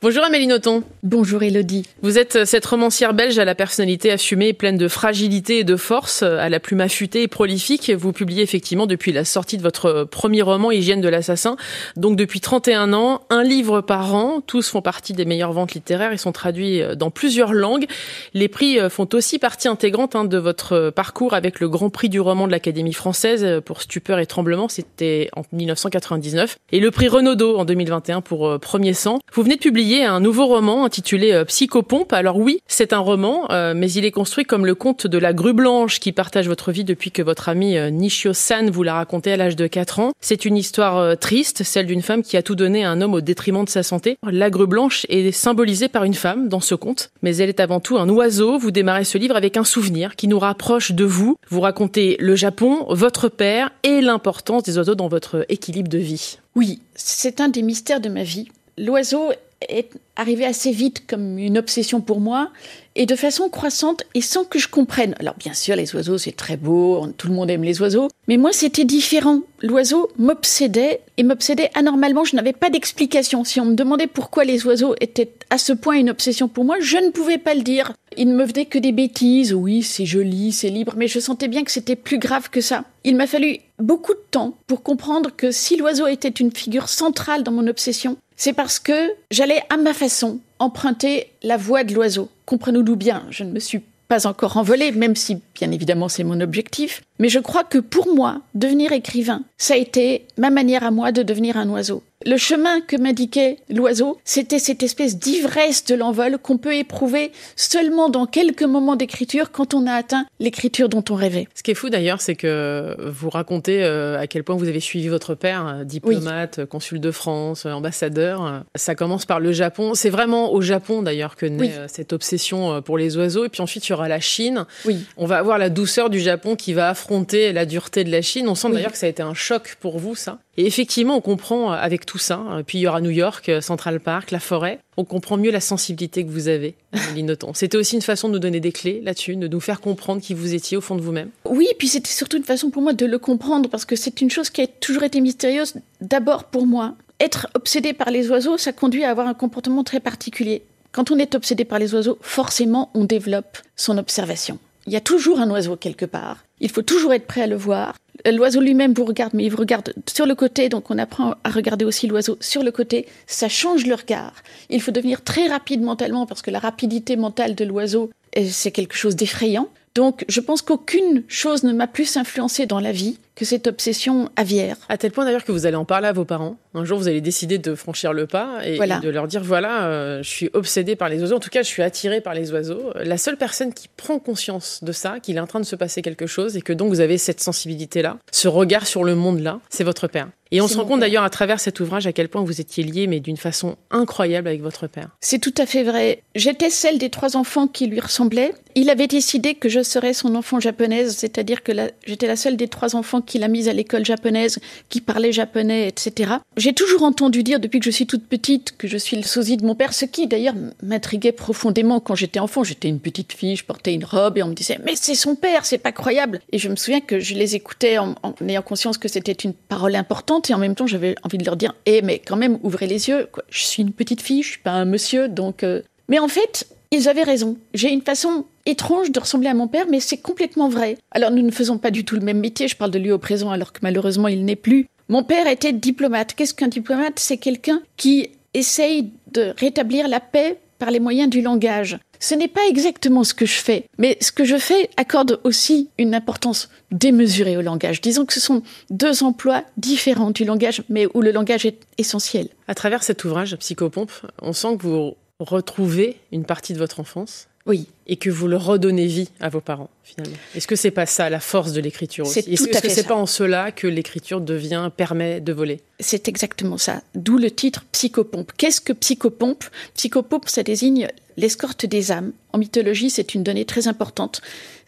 Bonjour Amélie Nothomb. Bonjour Elodie. Vous êtes cette romancière belge à la personnalité assumée, pleine de fragilité et de force, à la plume affûtée et prolifique. Vous publiez effectivement depuis la sortie de votre premier roman Hygiène de l'assassin, donc depuis 31 ans, un livre par an. Tous font partie des meilleures ventes littéraires et sont traduits dans plusieurs langues. Les prix font aussi partie intégrante hein, de votre parcours avec le Grand Prix du roman de l'Académie française pour Stupeur et Tremblement, c'était en 1999, et le prix Renaudot en 2021 pour Premier sang. Vous venez de publier un nouveau roman intitulé euh, Psychopompe. Alors oui, c'est un roman, euh, mais il est construit comme le conte de la grue blanche qui partage votre vie depuis que votre ami euh, Nishio San vous l'a raconté à l'âge de 4 ans. C'est une histoire triste, celle d'une femme qui a tout donné à un homme au détriment de sa santé. La grue blanche est symbolisée par une femme dans ce conte, mais elle est avant tout un oiseau. Vous démarrez ce livre avec un souvenir qui nous rapproche de vous. Vous racontez le Japon, votre père et l'importance des oiseaux dans votre équilibre de vie. Oui, c'est un des mystères de ma vie. L'oiseau est arrivé assez vite comme une obsession pour moi et de façon croissante et sans que je comprenne. Alors bien sûr, les oiseaux, c'est très beau, tout le monde aime les oiseaux, mais moi, c'était différent. L'oiseau m'obsédait et m'obsédait anormalement. Je n'avais pas d'explication. Si on me demandait pourquoi les oiseaux étaient à ce point une obsession pour moi, je ne pouvais pas le dire. Il ne me venait que des bêtises. Oui, c'est joli, c'est libre, mais je sentais bien que c'était plus grave que ça. Il m'a fallu beaucoup de temps pour comprendre que si l'oiseau était une figure centrale dans mon obsession, c'est parce que j'allais à ma façon emprunter la voix de l'oiseau. Comprenons-nous bien, je ne me suis pas encore envolée, même si bien évidemment c'est mon objectif, mais je crois que pour moi, devenir écrivain, ça a été ma manière à moi de devenir un oiseau. Le chemin que m'indiquait l'oiseau, c'était cette espèce d'ivresse de l'envol qu'on peut éprouver seulement dans quelques moments d'écriture quand on a atteint l'écriture dont on rêvait. Ce qui est fou d'ailleurs, c'est que vous racontez euh, à quel point vous avez suivi votre père, euh, diplomate, consul de France, euh, ambassadeur. Ça commence par le Japon. C'est vraiment au Japon d'ailleurs que naît cette obsession pour les oiseaux. Et puis ensuite, il y aura la Chine. Oui. On va avoir la douceur du Japon qui va affronter la dureté de la Chine. On sent d'ailleurs que ça a été un choc pour vous, ça. Et effectivement, on comprend avec tout ça. Puis il y aura New York, Central Park, la forêt. On comprend mieux la sensibilité que vous avez, Linoton. C'était aussi une façon de nous donner des clés là-dessus, de nous faire comprendre qui vous étiez au fond de vous-même. Oui, et puis c'était surtout une façon pour moi de le comprendre, parce que c'est une chose qui a toujours été mystérieuse, d'abord pour moi. Être obsédé par les oiseaux, ça conduit à avoir un comportement très particulier. Quand on est obsédé par les oiseaux, forcément, on développe son observation. Il y a toujours un oiseau quelque part. Il faut toujours être prêt à le voir. L'oiseau lui-même vous regarde, mais il vous regarde sur le côté, donc on apprend à regarder aussi l'oiseau sur le côté. Ça change le regard. Il faut devenir très rapide mentalement parce que la rapidité mentale de l'oiseau, c'est quelque chose d'effrayant. Donc je pense qu'aucune chose ne m'a plus influencé dans la vie que cette obsession aviaire. À tel point d'ailleurs que vous allez en parler à vos parents. Un jour, vous allez décider de franchir le pas et, de leur dire voilà, euh, je suis obsédée par les oiseaux. En tout cas, je suis attirée par les oiseaux. La seule personne qui prend conscience de ça, qu'il est en train de se passer quelque chose et que donc vous avez cette sensibilité-là, ce regard sur le monde-là, c'est votre père. Et on se rend compte d'ailleurs à travers cet ouvrage à quel point vous étiez lié, mais d'une façon incroyable avec votre père. C'est tout à fait vrai. J'étais celle des trois enfants qui lui ressemblaient. Il avait décidé que je serais son enfant japonaise, c'est-à-dire que j'étais la seule des trois enfants qu'il a mise à l'école japonaise, qui parlait japonais, etc. J'ai toujours entendu dire depuis que je suis toute petite que je suis le sosie de mon père, ce qui d'ailleurs m'intriguait profondément quand j'étais enfant. J'étais une petite fille, je portais une robe et on me disait mais c'est son père, c'est pas croyable. Et je me souviens que je les écoutais en, ayant conscience que c'était une parole importante et en même temps j'avais envie de leur dire eh mais quand même ouvrez les yeux, quoi. je suis une petite fille, je suis pas un monsieur, donc. Euh. Mais en fait, ils avaient raison. J'ai une façon étrange de ressembler à mon père, mais c'est complètement vrai. Alors nous ne faisons pas du tout le même métier, je parle de lui au présent alors que malheureusement il n'est plus. Mon père était diplomate. Qu'est-ce qu'un diplomate? C'est quelqu'un qui essaye de rétablir la paix par les moyens du langage. Ce n'est pas exactement ce que je fais, mais ce que je fais accorde aussi une importance démesurée au langage. Disons que ce sont deux emplois différents du langage, mais où le langage est essentiel. À travers cet ouvrage, Psychopompe, on sent que vous retrouver une partie de votre enfance. Oui. Et que vous le redonnez vie à vos parents, finalement. Est-ce que c'est pas ça la force de l'écriture aussi? Est-ce que c'est pas en cela que l'écriture devient, permet de voler? C'est exactement ça. D'où le titre Psychopompe. Qu'est-ce que Psychopompe? Psychopompe, ça désigne l'escorte des âmes. En mythologie, c'est une donnée très importante.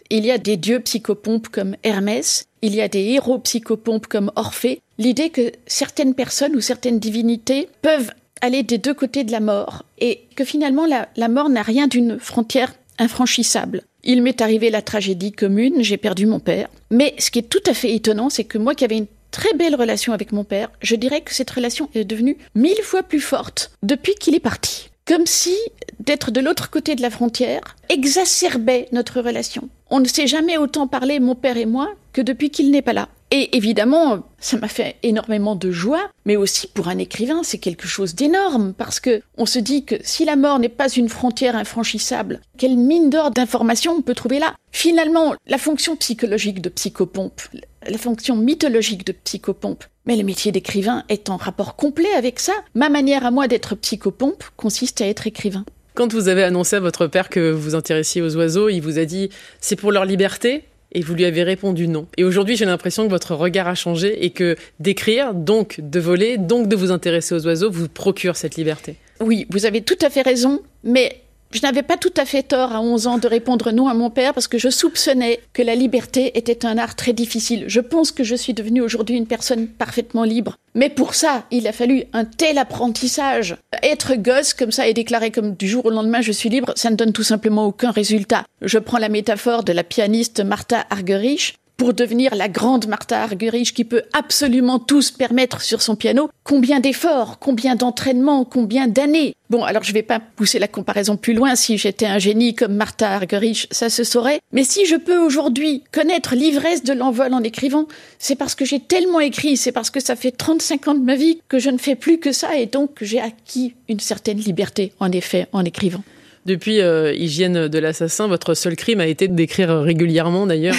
Il y a des dieux psychopompes comme Hermès, il y a des héros psychopompes comme Orphée. L'idée que certaines personnes ou certaines divinités peuvent aller des deux côtés de la mort et que finalement la, mort n'a rien d'une frontière infranchissable. Il m'est arrivé la tragédie commune, j'ai perdu mon père. Mais ce qui est tout à fait étonnant, c'est que moi qui avais une très belle relation avec mon père, je dirais que cette relation est devenue mille fois plus forte depuis qu'il est parti comme si d'être de l'autre côté de la frontière exacerbait notre relation. On ne s'est jamais autant parlé, mon père et moi, que depuis qu'il n'est pas là. Et évidemment, ça m'a fait énormément de joie, mais aussi pour un écrivain, c'est quelque chose d'énorme parce que on se dit que si la mort n'est pas une frontière infranchissable, quelle mine d'or d'informations on peut trouver là? Finalement, la fonction psychologique de psychopompe, la fonction mythologique de psychopompe, mais le métier d'écrivain est en rapport complet avec ça. Ma manière à moi d'être psychopompe consiste à être écrivain. Quand vous avez annoncé à votre père que vous vous intéressiez aux oiseaux, il vous a dit c'est pour leur liberté? Et vous lui avez répondu non. Et aujourd'hui, j'ai l'impression que votre regard a changé et que d'écrire, donc de voler, donc de vous intéresser aux oiseaux, vous procure cette liberté. Oui, vous avez tout à fait raison, mais je n'avais pas tout à fait tort à 11 ans de répondre non à mon père parce que je soupçonnais que la liberté était un art très difficile. Je pense que je suis devenue aujourd'hui une personne parfaitement libre. Mais pour ça, il a fallu un tel apprentissage. Être gosse comme ça et déclarer comme du jour au lendemain je suis libre, ça ne donne tout simplement aucun résultat. Je prends la métaphore de la pianiste Martha Argerich pour devenir la grande Martha Argerich qui peut absolument tout se permettre sur son piano, combien d'efforts, combien d'entraînements, combien d'années. Bon, alors je vais pas pousser la comparaison plus loin, si j'étais un génie comme Martha Argerich, ça se saurait, mais si je peux aujourd'hui connaître l'ivresse de l'envol en écrivant, c'est parce que j'ai tellement écrit, c'est parce que ça fait 35 ans de ma vie que je ne fais plus que ça et donc j'ai acquis une certaine liberté, en effet, en écrivant. Depuis euh, Hygiène de l'assassin, votre seul crime a été d'écrire régulièrement d'ailleurs.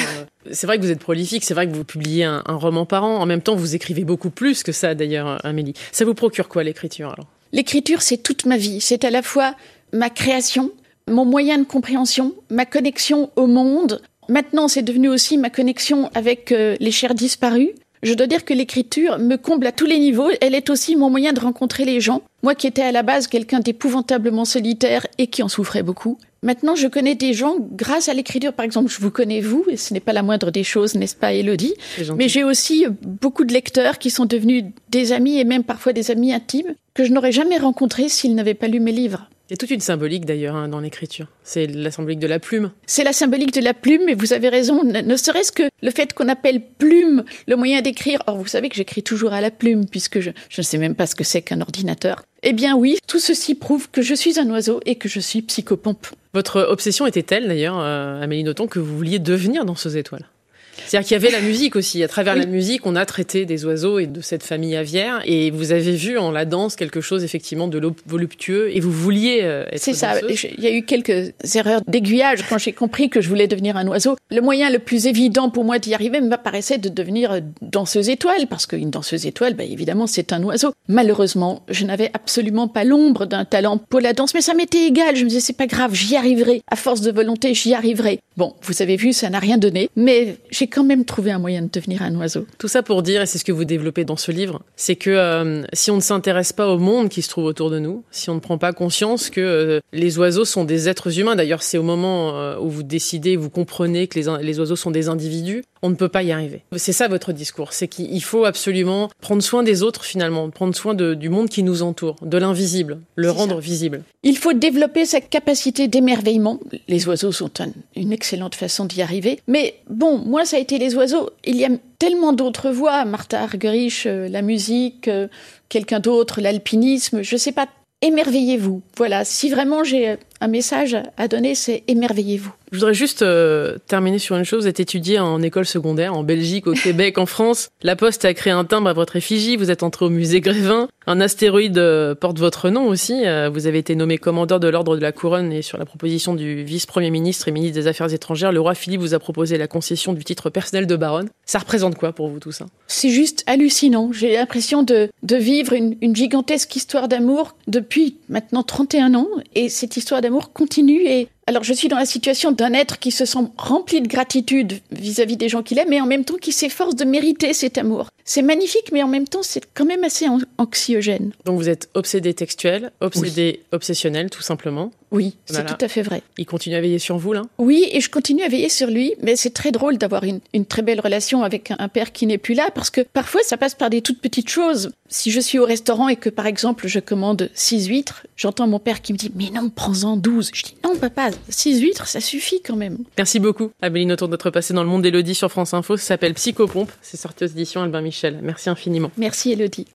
C'est vrai que vous êtes prolifique, c'est vrai que vous publiez un, roman par an. En même temps, vous écrivez beaucoup plus que ça d'ailleurs, Amélie. Ça vous procure quoi l'écriture alors? L'écriture, c'est toute ma vie. C'est à la fois ma création, mon moyen de compréhension, ma connexion au monde. Maintenant, c'est devenu aussi ma connexion avec euh, les chers disparus. Je dois dire que l'écriture me comble à tous les niveaux. Elle est aussi mon moyen de rencontrer les gens. Moi qui étais à la base quelqu'un d'épouvantablement solitaire et qui en souffrait beaucoup. Maintenant, je connais des gens grâce à l'écriture. Par exemple, je vous connais vous, et ce n'est pas la moindre des choses, n'est-ce pas, Elodie Mais j'ai aussi beaucoup de lecteurs qui sont devenus des amis et même parfois des amis intimes que je n'aurais jamais rencontrés s'ils n'avaient pas lu mes livres. Il y a toute une symbolique d'ailleurs hein, dans l'écriture. C'est la symbolique de la plume. C'est la symbolique de la plume, et vous avez raison. Ne, serait-ce que le fait qu'on appelle plume le moyen d'écrire. Or, vous savez que j'écris toujours à la plume, puisque je, je ne sais même pas ce que c'est qu'un ordinateur. Eh bien oui, tout ceci prouve que je suis un oiseau et que je suis psychopompe. Votre obsession était telle d'ailleurs, euh, Amélie Nothomb, que vous vouliez devenir danseuse étoile. C'est-à-dire qu'il y avait la musique aussi. À travers la musique, on a traité des oiseaux et de cette famille aviaire. Et vous avez vu en la danse quelque chose effectivement de voluptueux et vous vouliez euh, être C'est ça. Il y a eu quelques erreurs d'aiguillage quand j'ai compris que je voulais devenir un oiseau. Le moyen le plus évident pour moi d'y arriver m'apparaissait de devenir danseuse étoile parce qu'une danseuse étoile, bah, évidemment, c'est un oiseau. Malheureusement, je n'avais absolument pas l'ombre d'un talent pour la danse, mais ça m'était égal. Je me disais, c'est pas grave, j'y arriverai. À force de volonté, j'y arriverai. Bon, vous avez vu, ça n'a rien donné, mais j'ai quand même trouvé un moyen de devenir un oiseau. Tout ça pour dire, et c'est ce que vous développez dans ce livre, c'est que euh, si on ne s'intéresse pas au monde qui se trouve autour de nous, si on ne prend pas conscience que euh, les oiseaux sont des êtres humains, d'ailleurs c'est au moment euh, où vous décidez, vous comprenez que les, les oiseaux sont des individus, on ne peut pas y arriver. C'est ça votre discours, c'est qu'il faut absolument prendre soin des autres finalement, prendre soin de, du monde qui nous entoure, de l'invisible, le rendre visible. Il faut développer cette capacité d'émerveillement. Les oiseaux sont une excellente façon d'y arriver. Mais bon, moi ça a été les oiseaux. Il y a tellement d'autres voies, Martha Argerich, euh, la musique, euh, quelqu'un d'autre, l'alpinisme, je sais pas. Émerveillez-vous. Voilà, si vraiment j'ai un message à donner, c'est émerveillez-vous. Je voudrais juste euh, terminer sur une chose. Vous êtes étudié en école secondaire, en Belgique, au Québec, en France. La Poste a créé un timbre à votre effigie. Vous êtes entré au musée Grévin. Un astéroïde euh, porte votre nom aussi. Euh, vous avez été nommé commandeur de l'ordre de la Couronne et sur la proposition du vice-premier ministre et ministre des Affaires étrangères, le roi Philippe vous a proposé la concession du titre personnel de baronne. Ça représente quoi pour vous tout ça? C'est juste hallucinant. J'ai l'impression de, de vivre une, une gigantesque histoire d'amour depuis maintenant 31 ans. Et cette histoire d'amour continue et alors je suis dans la situation d'un être qui se sent rempli de gratitude vis-à-vis des gens qu'il aime, mais en même temps qui s'efforce de mériter cet amour. C'est magnifique, mais en même temps c'est quand même assez anxiogène. Donc vous êtes obsédé textuel, obsédé obsessionnel tout simplement. Oui, c'est tout à fait vrai. Il continue à veiller sur vous, là? Oui, et je continue à veiller sur lui, mais c'est très drôle d'avoir une, très belle relation avec un, père qui n'est plus là, parce que parfois ça passe par des toutes petites choses. Si je suis au restaurant et que, par exemple, je commande six huîtres, j'entends mon père qui me dit « Mais non, prends-en 12 !» Je dis « Non, papa, six huîtres, ça suffit quand même. » Merci beaucoup, Abéline, autour de notre passé dans le monde d'Elodie sur France Info. Ça s'appelle Psychopompe. C'est sorti aux éditions Albin Michel. Merci infiniment. Merci, Elodie.